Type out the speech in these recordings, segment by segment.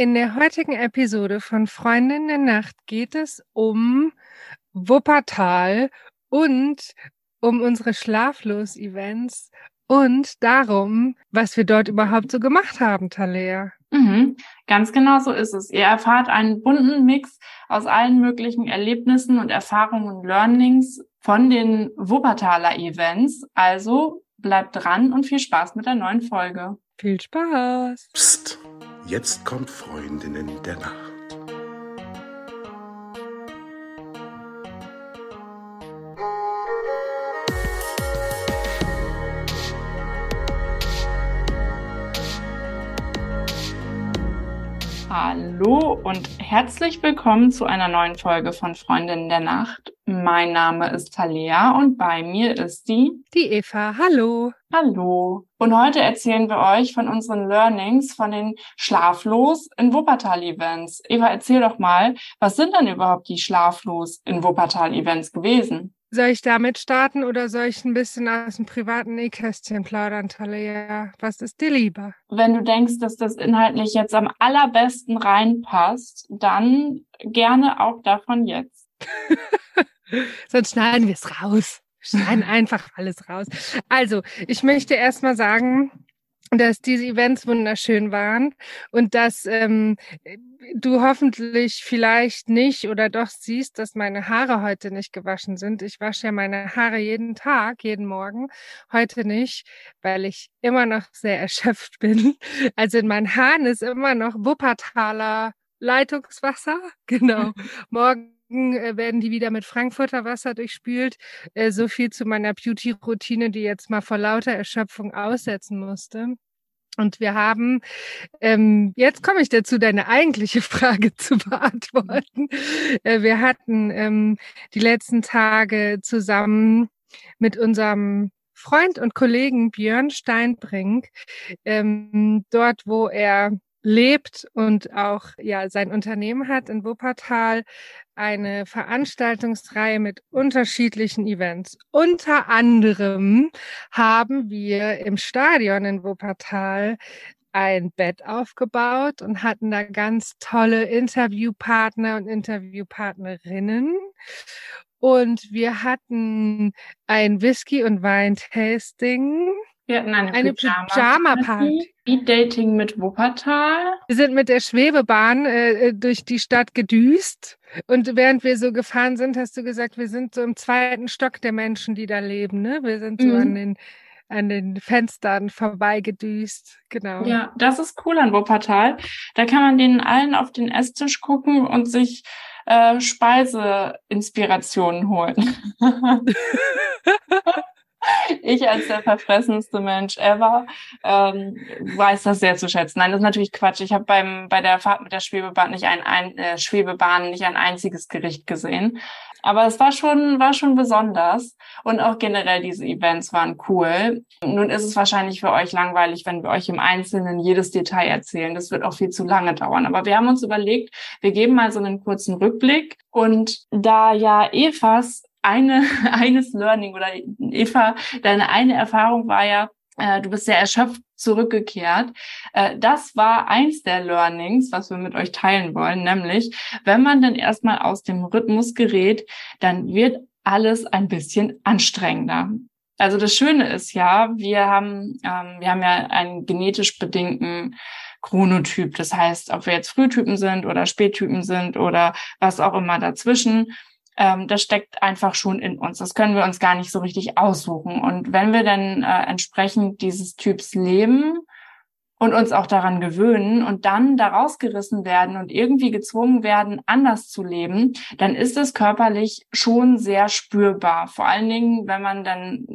In der heutigen Episode von Freundin der Nacht geht es um Wuppertal und um unsere Schlaflos-Events und darum, was wir dort überhaupt so gemacht haben, Talea. Mhm, ganz genau so ist es. Ihr erfahrt einen bunten Mix aus allen möglichen Erlebnissen und Erfahrungen und Learnings von den Wuppertaler Events. Also bleibt dran und viel Spaß mit der neuen Folge. Viel Spaß. Psst, jetzt kommt Freundinnen der Nacht. Hallo und herzlich willkommen zu einer neuen Folge von Freundinnen der Nacht. Mein Name ist Talea und bei mir ist die Die Eva. Hallo. Hallo. Und heute erzählen wir euch von unseren Learnings von den Schlaflos in Wuppertal Events. Eva, erzähl doch mal, was sind denn überhaupt die Schlaflos in Wuppertal Events gewesen? Soll ich damit starten oder soll ich ein bisschen aus dem privaten Nähkästchen plaudern, Talea? Was ist dir lieber? Wenn du denkst, dass das inhaltlich jetzt am allerbesten reinpasst, dann gerne auch davon jetzt. Sonst schneiden wir es raus. Schneiden einfach alles raus. Also, ich möchte erst mal sagen, dass diese Events wunderschön waren und dass ähm, du hoffentlich vielleicht nicht oder doch siehst, dass meine Haare heute nicht gewaschen sind. Ich wasche ja meine Haare jeden Tag, jeden Morgen. Heute nicht, weil ich immer noch sehr erschöpft bin. Also in meinen Haaren ist immer noch Wuppertaler Leitungswasser. Genau. Morgen werden die wieder mit Frankfurter Wasser durchspült. Äh, so viel zu meiner Beauty-Routine, die jetzt mal vor lauter Erschöpfung aussetzen musste. Und wir haben, ähm, jetzt komme ich dazu, deine eigentliche Frage zu beantworten. Äh, wir hatten ähm, die letzten Tage zusammen mit unserem Freund und Kollegen Björn Steinbrink, ähm, dort, wo er lebt und auch ja sein Unternehmen hat in Wuppertal eine Veranstaltungsreihe mit unterschiedlichen Events. Unter anderem haben wir im Stadion in Wuppertal ein Bett aufgebaut und hatten da ganz tolle Interviewpartner und Interviewpartnerinnen. Und wir hatten ein Whisky- und Wein-Tasting wir hatten eine, eine Pyjama-Party. Speed-Dating mit Wuppertal. Wir sind mit der Schwebebahn äh, äh, durch die Stadt gedüst. Und während wir so gefahren sind, hast du gesagt, wir sind so im zweiten Stock der Menschen, die da leben. Ne? Wir sind so mhm. an den an den Fenstern vorbeigedüst. Genau. Ja, das ist cool an Wuppertal. Da kann man denen allen auf den Esstisch gucken und sich äh, Speiseinspirationen holen. ich als der verfressenste Mensch ever ähm, weiß das sehr zu schätzen. Nein, das ist natürlich Quatsch. Ich habe beim bei der Fahrt mit der Schwebebahn nicht ein, ein äh, Schwebebahn nicht ein einziges Gericht gesehen. Aber es war schon war schon besonders und auch generell diese Events waren cool. Nun ist es wahrscheinlich für euch langweilig, wenn wir euch im Einzelnen jedes Detail erzählen. Das wird auch viel zu lange dauern. Aber wir haben uns überlegt, wir geben mal so einen kurzen Rückblick und da ja Evas eine, eines Learning oder Eva, deine eine Erfahrung war ja, äh, du bist sehr erschöpft zurückgekehrt. Äh, das war eins der Learnings, was wir mit euch teilen wollen, nämlich, wenn man dann erstmal aus dem Rhythmus gerät, dann wird alles ein bisschen anstrengender. Also das Schöne ist ja, wir haben, ähm, wir haben ja einen genetisch bedingten Chronotyp. Das heißt, ob wir jetzt Frühtypen sind oder Spättypen sind oder was auch immer dazwischen ähm, das steckt einfach schon in uns. Das können wir uns gar nicht so richtig aussuchen. Und wenn wir dann äh, entsprechend dieses Typs leben und uns auch daran gewöhnen und dann daraus gerissen werden und irgendwie gezwungen werden, anders zu leben, dann ist es körperlich schon sehr spürbar. Vor allen Dingen, wenn man dann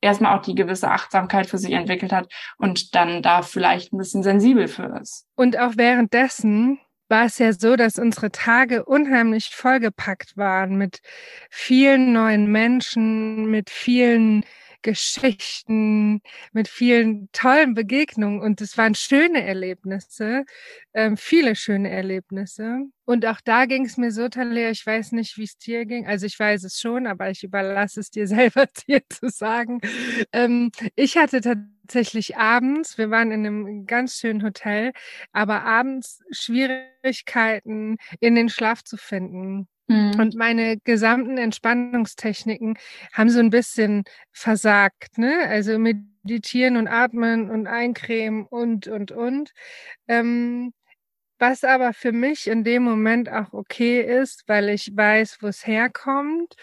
erstmal auch die gewisse Achtsamkeit für sich entwickelt hat und dann da vielleicht ein bisschen sensibel für ist. Und auch währenddessen war es ja so, dass unsere Tage unheimlich vollgepackt waren mit vielen neuen Menschen, mit vielen Geschichten, mit vielen tollen Begegnungen. Und es waren schöne Erlebnisse, ähm, viele schöne Erlebnisse. Und auch da ging es mir so, Talia, ich weiß nicht, wie es dir ging. Also ich weiß es schon, aber ich überlasse es dir selber dir zu sagen. Ähm, ich hatte tatsächlich tatsächlich abends, wir waren in einem ganz schönen Hotel, aber abends Schwierigkeiten in den Schlaf zu finden. Mhm. Und meine gesamten Entspannungstechniken haben so ein bisschen versagt, ne? Also meditieren und atmen und eincremen und, und, und. Ähm, was aber für mich in dem Moment auch okay ist, weil ich weiß, wo es herkommt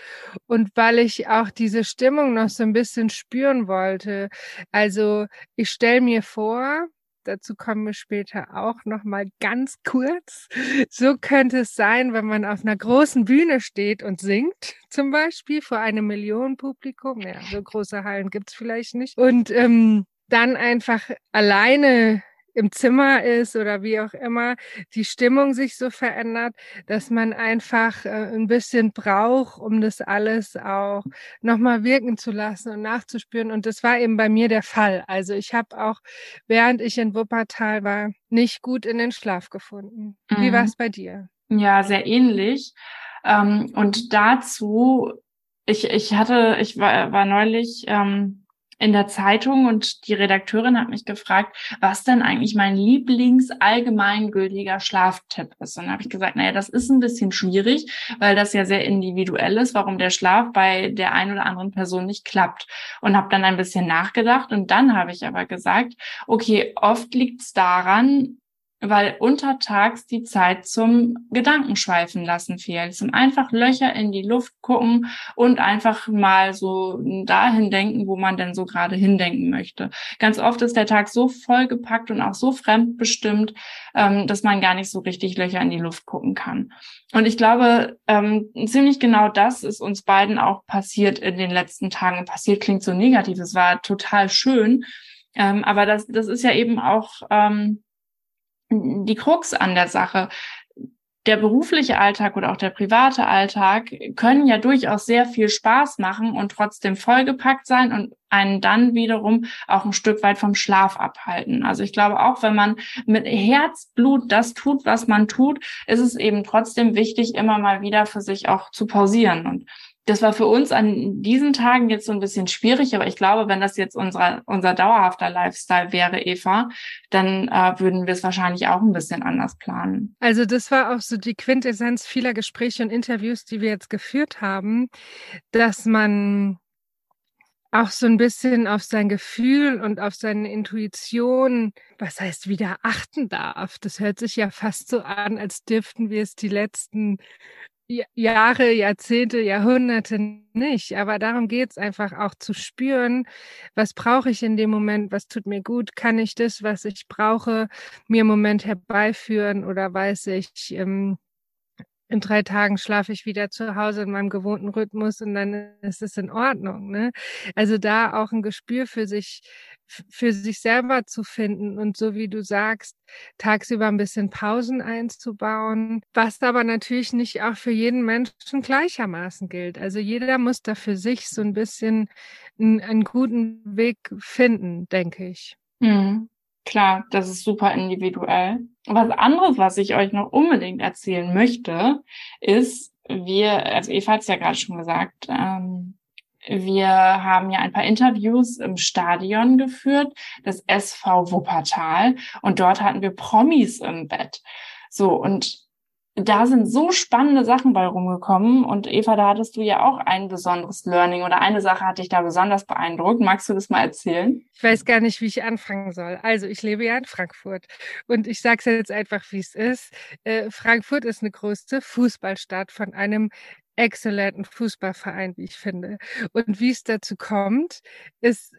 und weil ich auch diese Stimmung noch so ein bisschen spüren wollte. Also ich stelle mir vor, dazu kommen wir später auch noch mal ganz kurz. So könnte es sein, wenn man auf einer großen Bühne steht und singt, zum Beispiel vor einem Millionenpublikum. Ja, so große Hallen gibt's vielleicht nicht. Und ähm, dann einfach alleine im Zimmer ist oder wie auch immer, die Stimmung sich so verändert, dass man einfach äh, ein bisschen braucht, um das alles auch nochmal wirken zu lassen und nachzuspüren. Und das war eben bei mir der Fall. Also ich habe auch, während ich in Wuppertal war, nicht gut in den Schlaf gefunden. Mhm. Wie war es bei dir? Ja, sehr ähnlich. Ähm, und dazu, ich, ich hatte, ich war, war neulich ähm, in der Zeitung und die Redakteurin hat mich gefragt, was denn eigentlich mein Lieblings-allgemeingültiger Schlaftipp ist. Und dann habe ich gesagt, naja, das ist ein bisschen schwierig, weil das ja sehr individuell ist, warum der Schlaf bei der einen oder anderen Person nicht klappt. Und habe dann ein bisschen nachgedacht und dann habe ich aber gesagt, okay, oft liegt es daran, weil untertags die Zeit zum Gedankenschweifen lassen fehlt, zum einfach Löcher in die Luft gucken und einfach mal so dahin denken, wo man denn so gerade hindenken möchte. Ganz oft ist der Tag so vollgepackt und auch so fremdbestimmt, ähm, dass man gar nicht so richtig Löcher in die Luft gucken kann. Und ich glaube, ähm, ziemlich genau das ist uns beiden auch passiert in den letzten Tagen. Passiert klingt so negativ, es war total schön, ähm, aber das, das ist ja eben auch ähm, die Krux an der Sache. Der berufliche Alltag oder auch der private Alltag können ja durchaus sehr viel Spaß machen und trotzdem vollgepackt sein und einen dann wiederum auch ein Stück weit vom Schlaf abhalten. Also ich glaube auch, wenn man mit Herzblut das tut, was man tut, ist es eben trotzdem wichtig, immer mal wieder für sich auch zu pausieren. Und das war für uns an diesen Tagen jetzt so ein bisschen schwierig, aber ich glaube, wenn das jetzt unser, unser dauerhafter Lifestyle wäre, Eva, dann äh, würden wir es wahrscheinlich auch ein bisschen anders planen. Also das war auch so die Quintessenz vieler Gespräche und Interviews, die wir jetzt geführt haben, dass man auch so ein bisschen auf sein Gefühl und auf seine Intuition, was heißt wieder achten darf. Das hört sich ja fast so an, als dürften wir es die letzten Jahre, Jahrzehnte, Jahrhunderte nicht. Aber darum geht's einfach auch zu spüren, was brauche ich in dem Moment, was tut mir gut, kann ich das, was ich brauche, mir im Moment herbeiführen oder weiß ich, ähm, in drei Tagen schlafe ich wieder zu Hause in meinem gewohnten Rhythmus und dann ist es in Ordnung. Ne? Also da auch ein Gespür für sich, für sich selber zu finden und so wie du sagst, tagsüber ein bisschen Pausen einzubauen, was aber natürlich nicht auch für jeden Menschen gleichermaßen gilt. Also jeder muss da für sich so ein bisschen einen, einen guten Weg finden, denke ich. Mhm. Klar, das ist super individuell. Was anderes, was ich euch noch unbedingt erzählen möchte, ist, wir, also Eva hat es ja gerade schon gesagt, ähm, wir haben ja ein paar Interviews im Stadion geführt, das SV Wuppertal, und dort hatten wir Promis im Bett. So, und da sind so spannende Sachen bei rumgekommen. Und Eva, da hattest du ja auch ein besonderes Learning oder eine Sache hat dich da besonders beeindruckt. Magst du das mal erzählen? Ich weiß gar nicht, wie ich anfangen soll. Also ich lebe ja in Frankfurt und ich sage es jetzt einfach, wie es ist. Äh, Frankfurt ist eine größte Fußballstadt von einem exzellenten Fußballverein, wie ich finde. Und wie es dazu kommt, ist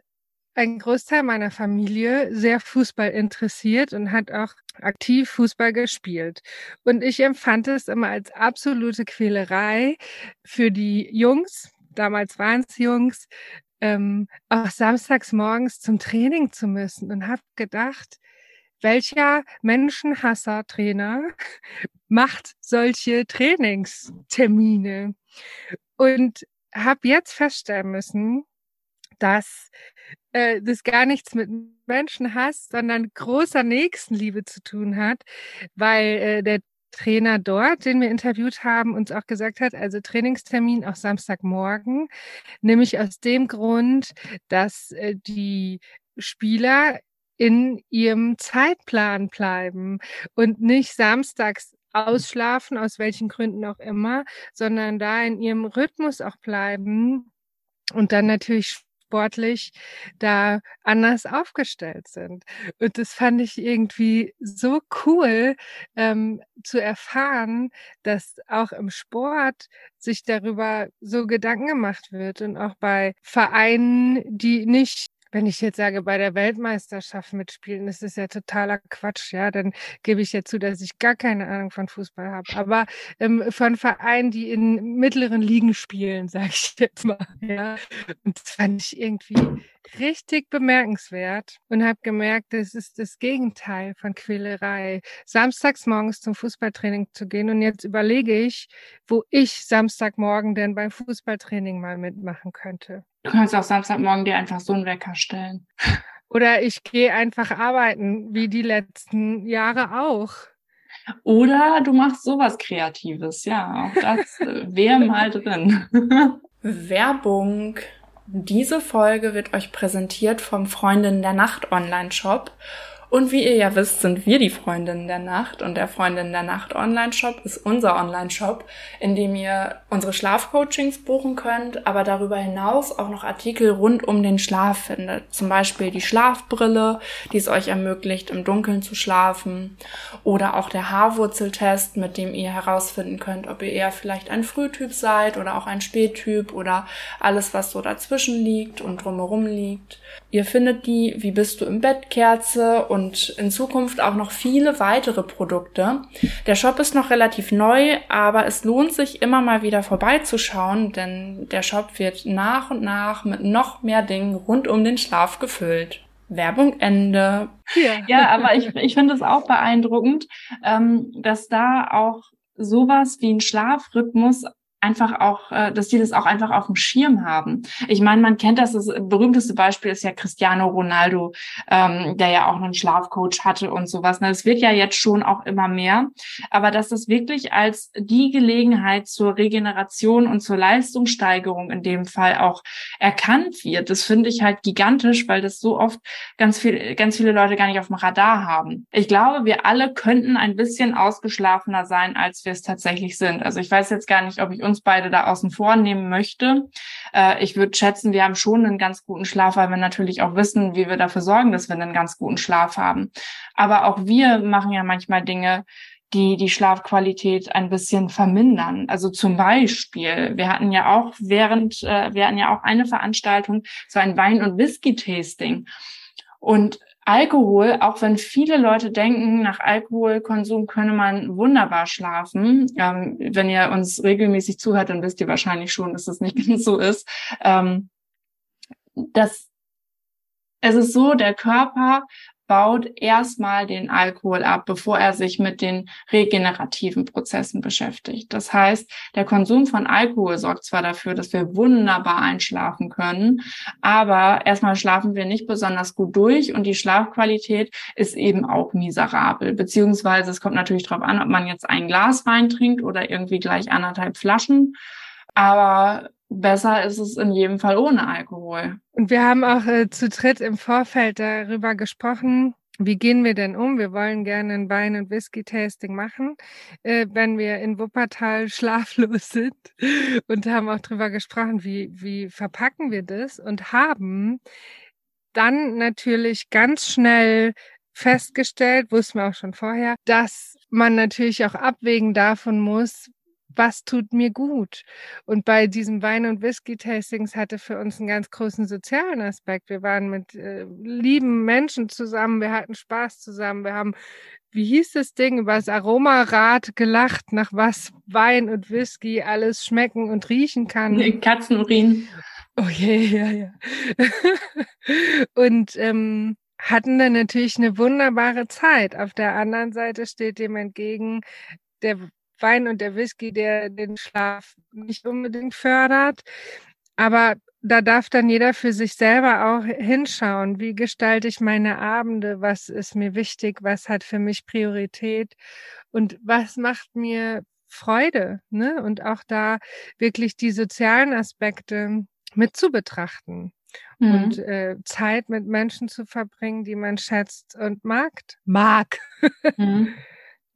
ein Großteil meiner Familie sehr Fußball interessiert und hat auch aktiv Fußball gespielt. Und ich empfand es immer als absolute Quälerei für die Jungs, damals waren es Jungs, ähm, auch samstags morgens zum Training zu müssen und habe gedacht, welcher Menschenhasser-Trainer macht solche Trainingstermine? Und habe jetzt feststellen müssen, dass äh, das gar nichts mit Menschenhass, sondern großer Nächstenliebe zu tun hat, weil äh, der Trainer dort, den wir interviewt haben, uns auch gesagt hat, also Trainingstermin auch Samstagmorgen, nämlich aus dem Grund, dass äh, die Spieler in ihrem Zeitplan bleiben und nicht samstags ausschlafen, aus welchen Gründen auch immer, sondern da in ihrem Rhythmus auch bleiben und dann natürlich sportlich da anders aufgestellt sind. Und das fand ich irgendwie so cool ähm, zu erfahren, dass auch im Sport sich darüber so Gedanken gemacht wird und auch bei Vereinen, die nicht wenn ich jetzt sage, bei der Weltmeisterschaft mitspielen, das ist ja totaler Quatsch, ja, dann gebe ich ja zu, dass ich gar keine Ahnung von Fußball habe. Aber ähm, von Vereinen, die in mittleren Ligen spielen, sage ich jetzt mal, ja. Und das fand ich irgendwie richtig bemerkenswert und habe gemerkt, das ist das Gegenteil von Quälerei. Samstags morgens zum Fußballtraining zu gehen und jetzt überlege ich, wo ich Samstagmorgen denn beim Fußballtraining mal mitmachen könnte. Du kannst auch Samstagmorgen dir einfach so einen Wecker stellen. Oder ich gehe einfach arbeiten, wie die letzten Jahre auch. Oder du machst sowas Kreatives, ja. Auch das wäre mal drin. Werbung. Diese Folge wird euch präsentiert vom Freundin der Nacht Online-Shop. Und wie ihr ja wisst, sind wir die Freundinnen der Nacht und der Freundin der Nacht Online-Shop ist unser Online-Shop, in dem ihr unsere Schlafcoachings buchen könnt, aber darüber hinaus auch noch Artikel rund um den Schlaf findet. Zum Beispiel die Schlafbrille, die es euch ermöglicht, im Dunkeln zu schlafen oder auch der Haarwurzeltest, mit dem ihr herausfinden könnt, ob ihr eher vielleicht ein Frühtyp seid oder auch ein Spättyp oder alles, was so dazwischen liegt und drumherum liegt. Ihr findet die Wie bist du im Bett Kerze und in Zukunft auch noch viele weitere Produkte. Der Shop ist noch relativ neu, aber es lohnt sich immer mal wieder vorbeizuschauen, denn der Shop wird nach und nach mit noch mehr Dingen rund um den Schlaf gefüllt. Werbung Ende. Ja, ja aber ich, ich finde es auch beeindruckend, ähm, dass da auch sowas wie ein Schlafrhythmus einfach auch, äh, dass die das auch einfach auf dem Schirm haben. Ich meine, man kennt das, das berühmteste Beispiel ist ja Cristiano Ronaldo, ähm, der ja auch einen Schlafcoach hatte und sowas. Das wird ja jetzt schon auch immer mehr. Aber dass das wirklich als die Gelegenheit zur Regeneration und zur Leistungssteigerung in dem Fall auch erkannt wird, das finde ich halt gigantisch, weil das so oft ganz viel, ganz viele Leute gar nicht auf dem Radar haben. Ich glaube, wir alle könnten ein bisschen ausgeschlafener sein, als wir es tatsächlich sind. Also ich weiß jetzt gar nicht, ob ich uns beide da außen vor nehmen möchte. Äh, ich würde schätzen, wir haben schon einen ganz guten Schlaf, weil wir natürlich auch wissen, wie wir dafür sorgen, dass wir einen ganz guten Schlaf haben. Aber auch wir machen ja manchmal Dinge, die die Schlafqualität ein bisschen vermindern. Also zum Beispiel, wir hatten ja auch während, äh, wir hatten ja auch eine Veranstaltung, so ein Wein- und Whisky-Tasting. Und Alkohol, auch wenn viele Leute denken, nach Alkoholkonsum könne man wunderbar schlafen. Ähm, wenn ihr uns regelmäßig zuhört, dann wisst ihr wahrscheinlich schon, dass das nicht ganz so ist. Ähm, das, es ist so, der Körper baut erstmal den Alkohol ab, bevor er sich mit den regenerativen Prozessen beschäftigt. Das heißt, der Konsum von Alkohol sorgt zwar dafür, dass wir wunderbar einschlafen können, aber erstmal schlafen wir nicht besonders gut durch und die Schlafqualität ist eben auch miserabel. Beziehungsweise es kommt natürlich darauf an, ob man jetzt ein Glas Wein trinkt oder irgendwie gleich anderthalb Flaschen. Aber besser ist es in jedem Fall ohne Alkohol. Und wir haben auch äh, zu dritt im Vorfeld darüber gesprochen, wie gehen wir denn um? Wir wollen gerne ein Wein- und Whisky-Tasting machen, äh, wenn wir in Wuppertal schlaflos sind und haben auch darüber gesprochen, wie, wie verpacken wir das und haben dann natürlich ganz schnell festgestellt, wussten wir auch schon vorher, dass man natürlich auch abwägen davon muss, was tut mir gut? Und bei diesem Wein- und Whisky-Tastings hatte für uns einen ganz großen sozialen Aspekt. Wir waren mit äh, lieben Menschen zusammen, wir hatten Spaß zusammen, wir haben, wie hieß das Ding, über das Aromarad gelacht, nach was Wein und Whisky alles schmecken und riechen kann. Katzenurin. Oh je, ja, ja. und ähm, hatten dann natürlich eine wunderbare Zeit. Auf der anderen Seite steht dem entgegen, der Wein und der Whisky, der den Schlaf nicht unbedingt fördert. Aber da darf dann jeder für sich selber auch hinschauen, wie gestalte ich meine Abende, was ist mir wichtig, was hat für mich Priorität und was macht mir Freude, ne? Und auch da wirklich die sozialen Aspekte mit zu betrachten. mhm. und äh, Zeit mit Menschen zu verbringen, die man schätzt und mag. Mag. mhm.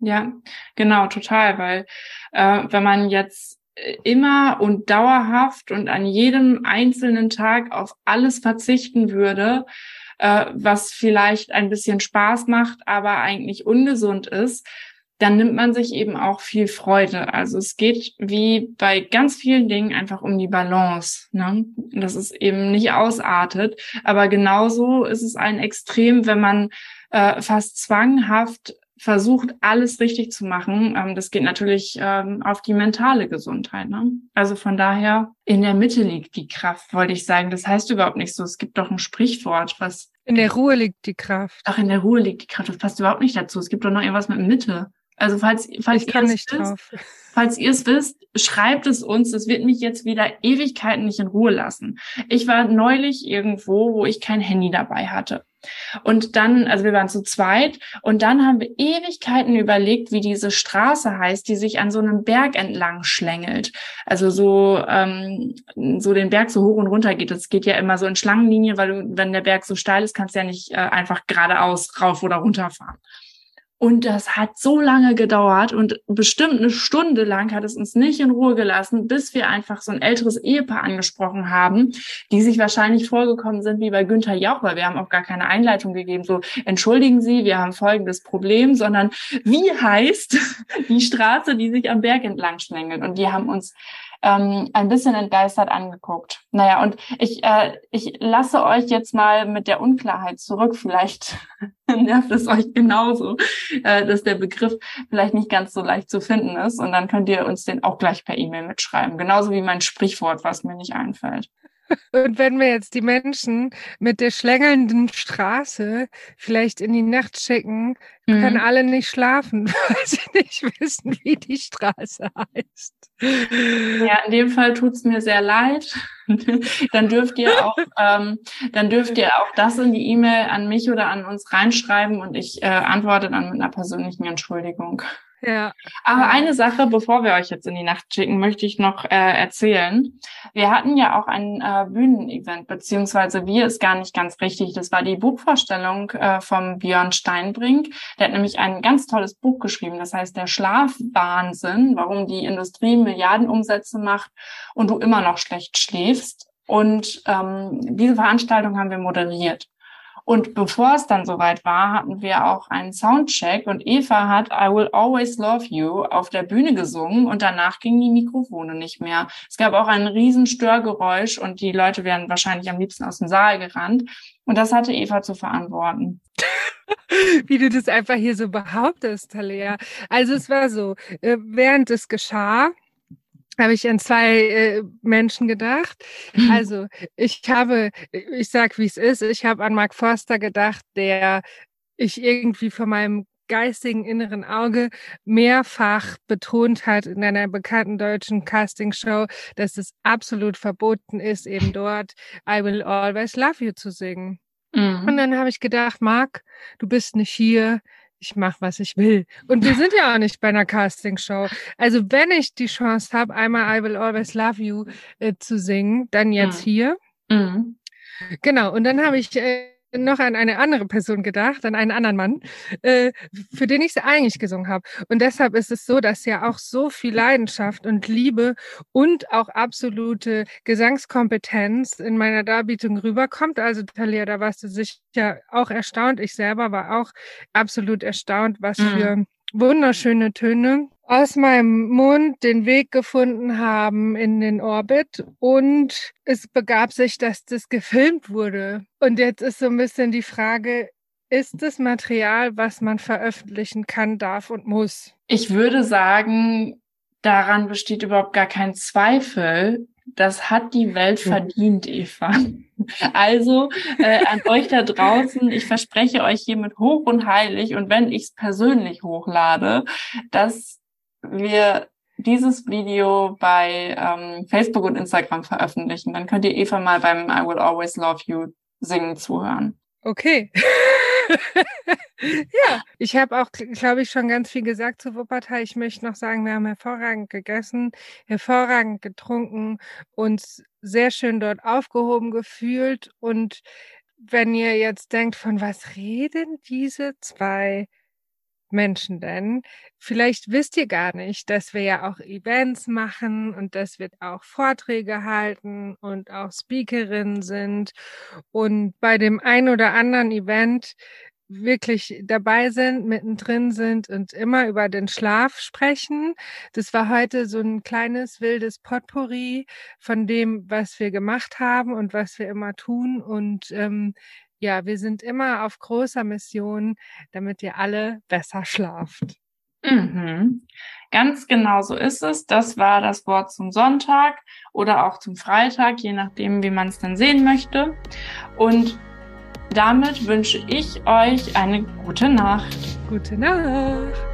Ja, genau, total, weil äh, wenn man jetzt immer und dauerhaft und an jedem einzelnen Tag auf alles verzichten würde, äh, was vielleicht ein bisschen Spaß macht, aber eigentlich ungesund ist, dann nimmt man sich eben auch viel Freude. Also es geht wie bei ganz vielen Dingen einfach um die Balance, ne? dass es eben nicht ausartet. Aber genauso ist es ein Extrem, wenn man äh, fast zwanghaft versucht, alles richtig zu machen. Ähm, das geht natürlich ähm, auf die mentale Gesundheit. Ne? Also von daher, in der Mitte liegt die Kraft, wollte ich sagen. Das heißt überhaupt nicht so. Es gibt doch ein Sprichwort, was. In der Ruhe liegt die Kraft. Ach, in der Ruhe liegt die Kraft. Das passt überhaupt nicht dazu. Es gibt doch noch irgendwas mit Mitte. Also falls, falls kann nicht wisst. Falls ihr es wisst, schreibt es uns. Das wird mich jetzt wieder Ewigkeiten nicht in Ruhe lassen. Ich war neulich irgendwo, wo ich kein Handy dabei hatte. Und dann, also wir waren zu zweit und dann haben wir Ewigkeiten überlegt, wie diese Straße heißt, die sich an so einem Berg entlang schlängelt. Also so, ähm, so den Berg so hoch und runter geht. Das geht ja immer so in Schlangenlinie, weil du, wenn der Berg so steil ist, kannst du ja nicht äh, einfach geradeaus rauf oder runter fahren. Und das hat so lange gedauert und bestimmt eine Stunde lang hat es uns nicht in Ruhe gelassen, bis wir einfach so ein älteres Ehepaar angesprochen haben, die sich wahrscheinlich vorgekommen sind wie bei Günther Jauch, weil wir haben auch gar keine Einleitung gegeben, so entschuldigen Sie, wir haben folgendes Problem, sondern wie heißt die Straße, die sich am Berg entlang schlängelt? Und die haben uns ähm, ein bisschen entgeistert angeguckt. Naja, und ich, äh, ich lasse euch jetzt mal mit der Unklarheit zurück. Vielleicht nervt es euch genauso, äh, dass der Begriff vielleicht nicht ganz so leicht zu finden ist. Und dann könnt ihr uns den auch gleich per E-Mail mitschreiben. Genauso wie mein Sprichwort, was mir nicht einfällt. Und wenn wir jetzt die Menschen mit der schlängelnden Straße vielleicht in die Nacht schicken, mhm. können alle nicht schlafen, weil sie nicht wissen, wie die Straße heißt. Ja, in dem Fall tut's mir sehr leid. dann dürft ihr auch, ähm, dann dürft ihr auch das in die E-Mail an mich oder an uns reinschreiben und ich äh, antworte dann mit einer persönlichen Entschuldigung. Ja. Aber eine Sache, bevor wir euch jetzt in die Nacht schicken, möchte ich noch äh, erzählen. Wir hatten ja auch ein äh, Bühnenevent, beziehungsweise wir ist gar nicht ganz richtig. Das war die Buchvorstellung äh, vom Björn Steinbrink. Der hat nämlich ein ganz tolles Buch geschrieben. Das heißt, der Schlafwahnsinn, warum die Industrie Milliardenumsätze macht und du immer noch schlecht schläfst. Und ähm, diese Veranstaltung haben wir moderiert. Und bevor es dann soweit war, hatten wir auch einen Soundcheck und Eva hat I Will Always Love You auf der Bühne gesungen und danach gingen die Mikrofone nicht mehr. Es gab auch ein riesen Störgeräusch und die Leute wären wahrscheinlich am liebsten aus dem Saal gerannt. Und das hatte Eva zu verantworten. Wie du das einfach hier so behauptest, Talia. Also es war so, äh, während es geschah, habe ich an zwei äh, Menschen gedacht. Mhm. Also ich habe, ich sag wie es ist, ich habe an Mark Forster gedacht, der ich irgendwie von meinem geistigen inneren Auge mehrfach betont hat in einer bekannten deutschen Castingshow, dass es absolut verboten ist, eben dort I Will Always Love You zu singen. Mhm. Und dann habe ich gedacht, Mark, du bist nicht hier, ich mache, was ich will. Und wir sind ja auch nicht bei einer Castingshow. Also wenn ich die Chance habe, einmal I Will Always Love You äh, zu singen, dann jetzt mhm. hier. Mhm. Genau, und dann habe ich äh, noch an eine andere Person gedacht, an einen anderen Mann, äh, für den ich sie eigentlich gesungen habe. Und deshalb ist es so, dass ja auch so viel Leidenschaft und Liebe und auch absolute Gesangskompetenz in meiner Darbietung rüberkommt. Also Talia, da warst du sicher auch erstaunt. Ich selber war auch absolut erstaunt, was mhm. für wunderschöne Töne aus meinem Mund den Weg gefunden haben in den Orbit und es begab sich, dass das gefilmt wurde. Und jetzt ist so ein bisschen die Frage, ist das Material, was man veröffentlichen kann, darf und muss? Ich würde sagen, daran besteht überhaupt gar kein Zweifel. Das hat die Welt verdient, Eva. Also äh, an euch da draußen, ich verspreche euch hiermit hoch und heilig und wenn ich es persönlich hochlade, dass wir dieses Video bei ähm, Facebook und Instagram veröffentlichen. Dann könnt ihr Eva mal beim I Will Always Love You singen zuhören. Okay. ja, ich habe auch, glaube ich, schon ganz viel gesagt zu Wuppertal. Ich möchte noch sagen, wir haben hervorragend gegessen, hervorragend getrunken, uns sehr schön dort aufgehoben gefühlt. Und wenn ihr jetzt denkt, von was reden diese zwei Menschen denn? Vielleicht wisst ihr gar nicht, dass wir ja auch Events machen und dass wir auch Vorträge halten und auch Speakerinnen sind und bei dem ein oder anderen Event wirklich dabei sind, mittendrin sind und immer über den Schlaf sprechen. Das war heute so ein kleines wildes Potpourri von dem, was wir gemacht haben und was wir immer tun. Und ähm, ja, wir sind immer auf großer Mission, damit ihr alle besser schlaft. Mhm. Ganz genau so ist es. Das war das Wort zum Sonntag oder auch zum Freitag, je nachdem, wie man es dann sehen möchte. Und damit wünsche ich euch eine gute Nacht. Gute Nacht.